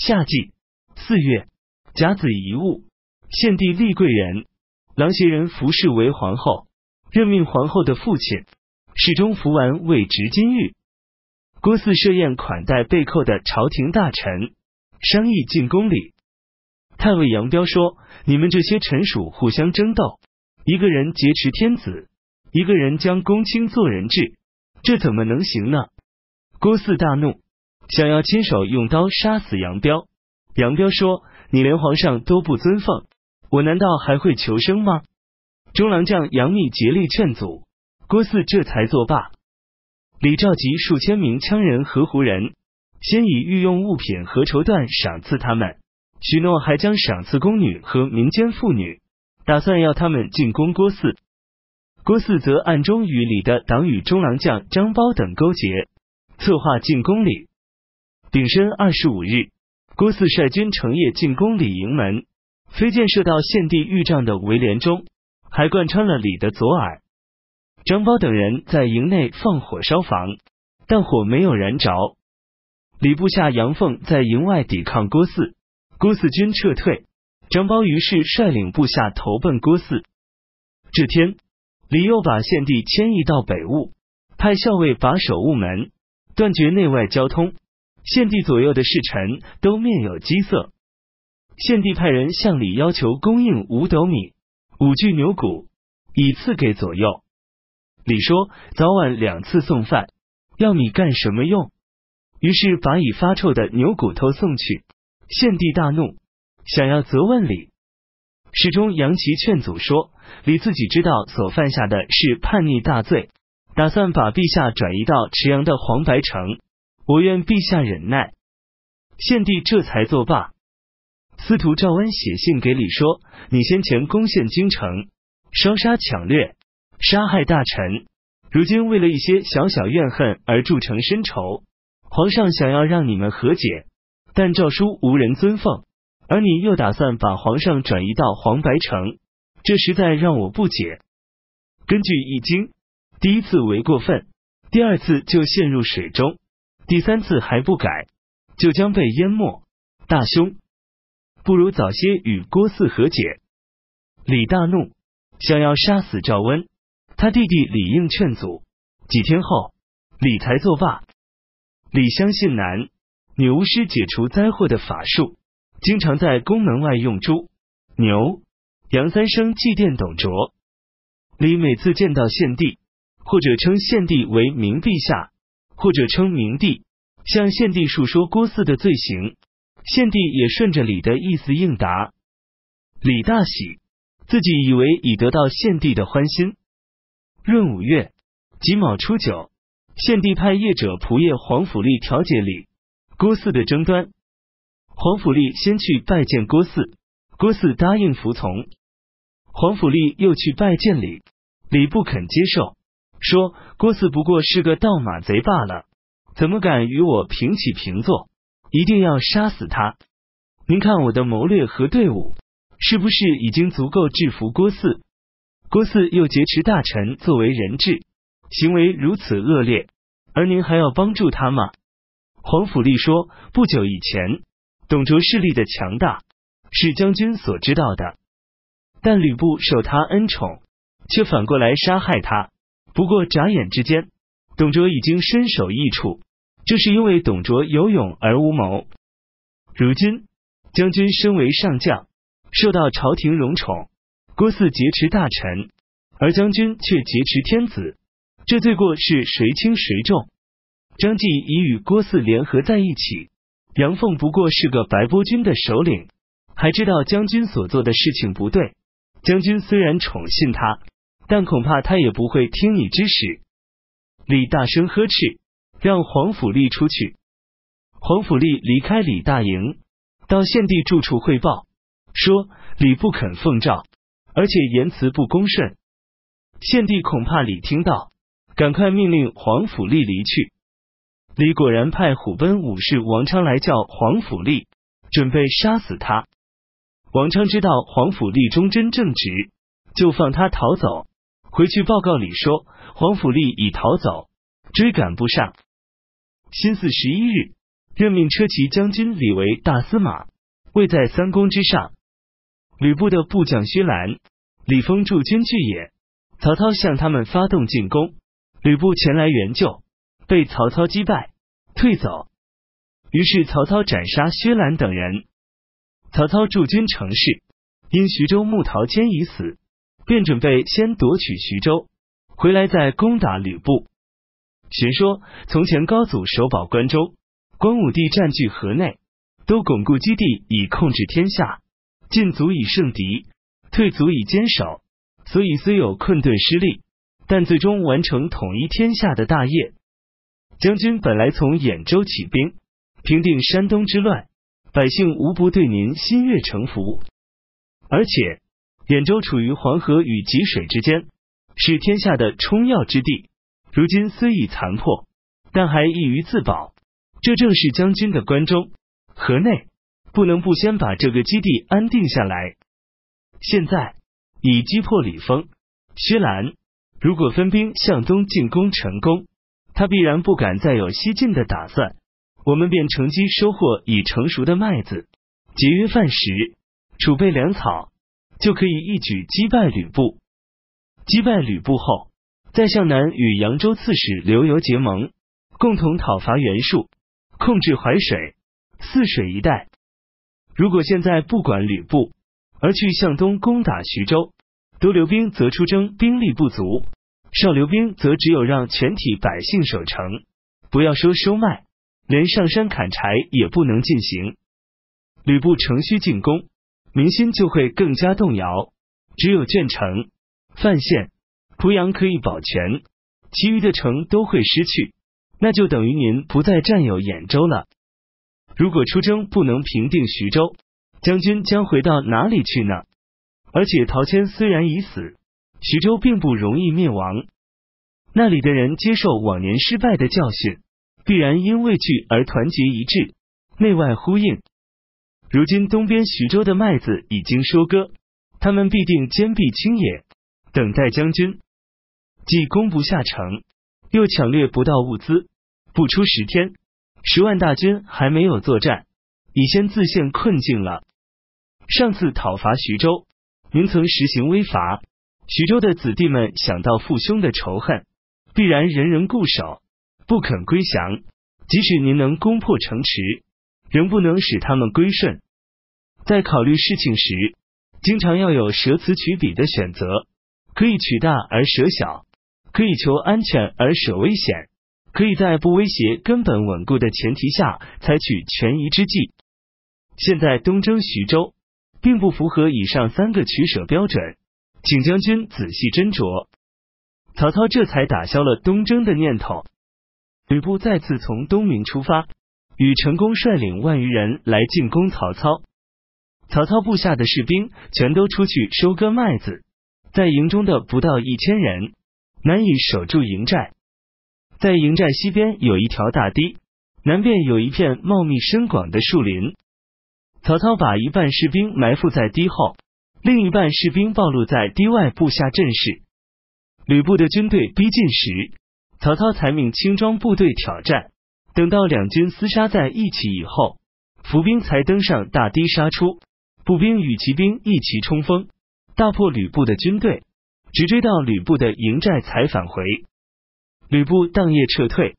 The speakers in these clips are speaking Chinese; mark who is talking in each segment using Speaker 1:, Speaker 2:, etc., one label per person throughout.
Speaker 1: 夏季四月甲子遗物，献帝立贵人，郎邪人服侍为皇后，任命皇后的父亲侍中服完为执金玉。郭汜设宴款待被扣的朝廷大臣，商议进宫礼。太尉杨彪说：“你们这些臣属互相争斗，一个人劫持天子，一个人将公卿做人质，这怎么能行呢？”郭汜大怒。想要亲手用刀杀死杨彪，杨彪说：“你连皇上都不尊奉，我难道还会求生吗？”中郎将杨密竭力劝阻，郭汜这才作罢。李召集数千名羌人和胡人，先以御用物品和绸缎赏赐他们，许诺还将赏赐宫女和民间妇女，打算要他们进攻郭汜。郭汜则暗中与李的党羽中郎将张苞等勾结，策划进攻李。丙申二十五日，郭汜率军乘夜进攻李营门，飞箭射到献帝御帐的围帘中，还贯穿了李的左耳。张苞等人在营内放火烧房，但火没有燃着。李部下杨凤在营外抵抗郭汜，郭汜军撤退，张苞于是率领部下投奔郭汜。这天，李又把献帝迁移到北坞，派校尉把守雾门，断绝内外交通。献帝左右的侍臣都面有饥色，献帝派人向李要求供应五斗米、五具牛骨，以赐给左右。李说：“早晚两次送饭，要米干什么用？”于是把已发臭的牛骨头送去。献帝大怒，想要责问李。侍中杨琦劝阻说：“李自己知道所犯下的是叛逆大罪，打算把陛下转移到池阳的黄白城。”我愿陛下忍耐，献帝这才作罢。司徒赵温写信给李说：“你先前攻陷京城，烧杀抢掠，杀害大臣，如今为了一些小小怨恨而铸成深仇。皇上想要让你们和解，但诏书无人遵奉，而你又打算把皇上转移到黄白城，这实在让我不解。根据易经，第一次为过分，第二次就陷入水中。”第三次还不改，就将被淹没。大凶，不如早些与郭汜和解。李大怒，想要杀死赵温。他弟弟李应劝阻。几天后，李才作罢。李相信男女巫师解除灾祸的法术，经常在宫门外用猪、牛、羊三生祭奠董卓。李每次见到献帝，或者称献帝为明陛下。或者称明帝，向献帝述说郭汜的罪行，献帝也顺着李的意思应答。李大喜，自己以为已得到献帝的欢心。闰五月己卯初九，献帝派业者仆射黄甫立调解李郭汜的争端。黄甫立先去拜见郭汜，郭汜答应服从。黄甫立又去拜见李，李不肯接受。说郭汜不过是个盗马贼罢了，怎么敢与我平起平坐？一定要杀死他！您看我的谋略和队伍，是不是已经足够制服郭汜？郭汜又劫持大臣作为人质，行为如此恶劣，而您还要帮助他吗？黄甫立说：不久以前，董卓势力的强大是将军所知道的，但吕布受他恩宠，却反过来杀害他。不过眨眼之间，董卓已经身首异处。这是因为董卓有勇而无谋。如今将军身为上将，受到朝廷荣宠，郭汜劫持大臣，而将军却劫持天子，这罪过是谁轻谁重？张继已与郭汜联合在一起，杨凤不过是个白波军的首领，还知道将军所做的事情不对。将军虽然宠信他。但恐怕他也不会听你之使。李大声呵斥，让黄甫立出去。黄甫立离开李大营，到献帝住处汇报，说李不肯奉诏，而且言辞不恭顺。献帝恐怕李听到，赶快命令黄甫立离去。李果然派虎贲武士王昌来叫黄甫立，准备杀死他。王昌知道黄甫立忠贞正直，就放他逃走。回去报告李说，黄甫立已逃走，追赶不上。辛巳十一日，任命车骑将军李为大司马，位在三公之上。吕布的部将薛兰、李丰驻军据野，曹操向他们发动进攻，吕布前来援救，被曹操击败，退走。于是曹操斩杀薛兰等人。曹操驻军城市，因徐州牧陶谦已死，便准备先夺取徐州，回来再攻打吕布。玄说：从前高祖守保关中，光武帝占据河内，都巩固基地以控制天下，进足以胜敌，退足以坚守，所以虽有困顿失利，但最终完成统一天下的大业。将军本来从兖州起兵，平定山东之乱。百姓无不对您心悦诚服，而且兖州处于黄河与济水之间，是天下的冲要之地。如今虽已残破，但还易于自保。这正是将军的关中、河内，不能不先把这个基地安定下来。现在已击破李丰、薛兰，如果分兵向东进攻成功，他必然不敢再有西进的打算。我们便乘机收获已成熟的麦子，节约饭食，储备粮草，就可以一举击败吕布。击败吕布后，再向南与扬州刺史刘繇结盟，共同讨伐袁术，控制淮水、泗水一带。如果现在不管吕布，而去向东攻打徐州，多留兵则出征兵力不足，少留兵则只有让全体百姓守城，不要说收麦。连上山砍柴也不能进行，吕布乘虚进攻，民心就会更加动摇。只有鄄城、范县、濮阳可以保全，其余的城都会失去，那就等于您不再占有兖州了。如果出征不能平定徐州，将军将回到哪里去呢？而且陶谦虽然已死，徐州并不容易灭亡，那里的人接受往年失败的教训。必然因畏惧而团结一致，内外呼应。如今东边徐州的麦子已经收割，他们必定坚壁清野，等待将军。既攻不下城，又抢掠不到物资，不出十天，十万大军还没有作战，已先自陷困境了。上次讨伐徐州，您曾实行威罚，徐州的子弟们想到父兄的仇恨，必然人人固守。不肯归降，即使您能攻破城池，仍不能使他们归顺。在考虑事情时，经常要有舍此取彼的选择，可以取大而舍小，可以求安全而舍危险，可以在不威胁根本稳固的前提下采取权宜之计。现在东征徐州，并不符合以上三个取舍标准，请将军仔细斟酌。曹操这才打消了东征的念头。吕布再次从东明出发，与成功率领万余人来进攻曹操。曹操部下的士兵全都出去收割麦子，在营中的不到一千人难以守住营寨。在营寨西边有一条大堤，南边有一片茂密深广的树林。曹操把一半士兵埋伏在堤后，另一半士兵暴露在堤外布下阵势。吕布的军队逼近时。曹操才命轻装部队挑战，等到两军厮杀在一起以后，伏兵才登上大堤杀出，步兵与骑兵一齐冲锋，大破吕布的军队，直追到吕布的营寨才返回。吕布当夜撤退，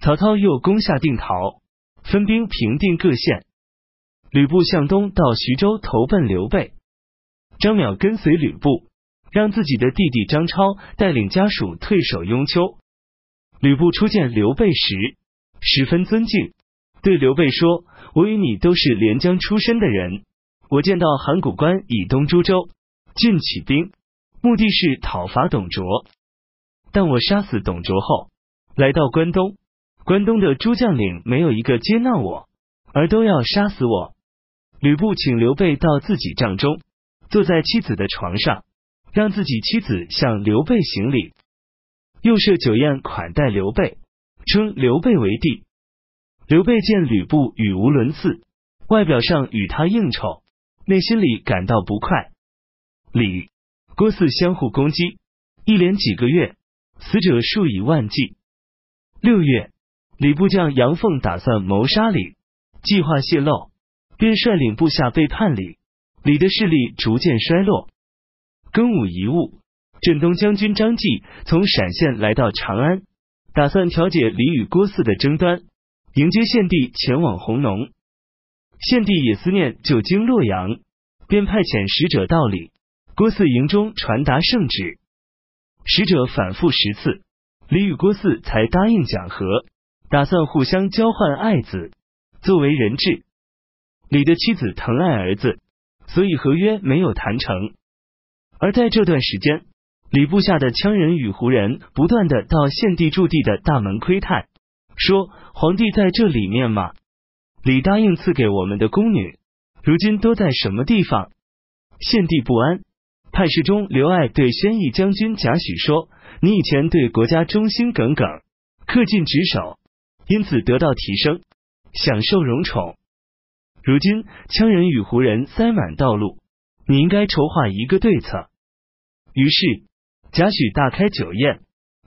Speaker 1: 曹操又攻下定陶，分兵平定各县。吕布向东到徐州投奔刘备，张邈跟随吕布，让自己的弟弟张超带领家属退守雍丘。吕布初见刘备时，十分尊敬，对刘备说：“我与你都是连江出身的人，我见到函谷关以东株洲，郡起兵，目的是讨伐董卓。但我杀死董卓后，来到关东，关东的诸将领没有一个接纳我，而都要杀死我。”吕布请刘备到自己帐中，坐在妻子的床上，让自己妻子向刘备行礼。又设酒宴款待刘备，称刘备为帝。刘备见吕布语无伦次，外表上与他应酬，内心里感到不快。李、郭汜相互攻击，一连几个月，死者数以万计。六月，吕布将杨凤打算谋杀李，计划泄露，便率领部下背叛李，李的势力逐渐衰落。庚午一物，镇东将军张继从陕县来到长安，打算调解李与郭汜的争端，迎接献帝前往弘农。献帝也思念久经洛阳，便派遣使者到李、郭汜营中传达圣旨。使者反复十次，李与郭汜才答应讲和。打算互相交换爱子作为人质，李的妻子疼爱儿子，所以合约没有谈成。而在这段时间，礼部下的羌人与胡人不断的到献帝驻地的大门窥探，说皇帝在这里面吗？李答应赐给我们的宫女，如今都在什么地方？献帝不安，派侍中刘爱对宣义将军贾诩说：“你以前对国家忠心耿耿，恪尽职守。”因此得到提升，享受荣宠。如今羌人与胡人塞满道路，你应该筹划一个对策。于是贾诩大开酒宴，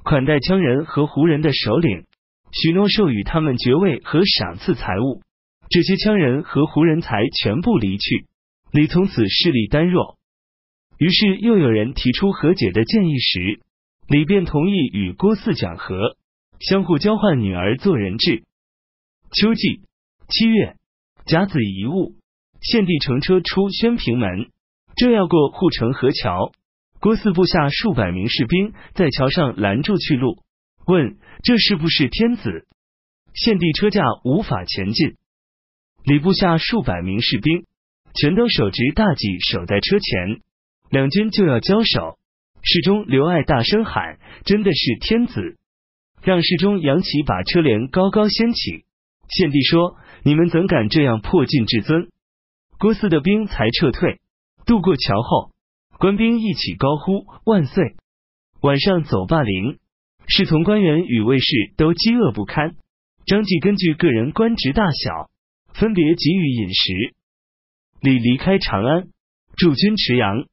Speaker 1: 款待羌人和胡人的首领，许诺授予他们爵位和赏赐财物。这些羌人和胡人才全部离去，李从此势力单弱。于是又有人提出和解的建议时，李便同意与郭汜讲和。相互交换女儿做人质。秋季七月甲子遗物，献帝乘车出宣平门，正要过护城河桥，郭汜部下数百名士兵在桥上拦住去路，问这是不是天子？献帝车驾无法前进。李部下数百名士兵全都手执大戟守在车前，两军就要交手。侍中刘爱大声喊：“真的是天子！”让侍中杨启把车帘高高掀起。献帝说：“你们怎敢这样破禁至尊？”郭汜的兵才撤退，渡过桥后，官兵一起高呼万岁。晚上走霸陵，侍从官员与卫士都饥饿不堪。张继根据个人官职大小，分别给予饮食。李离开长安，驻军池阳。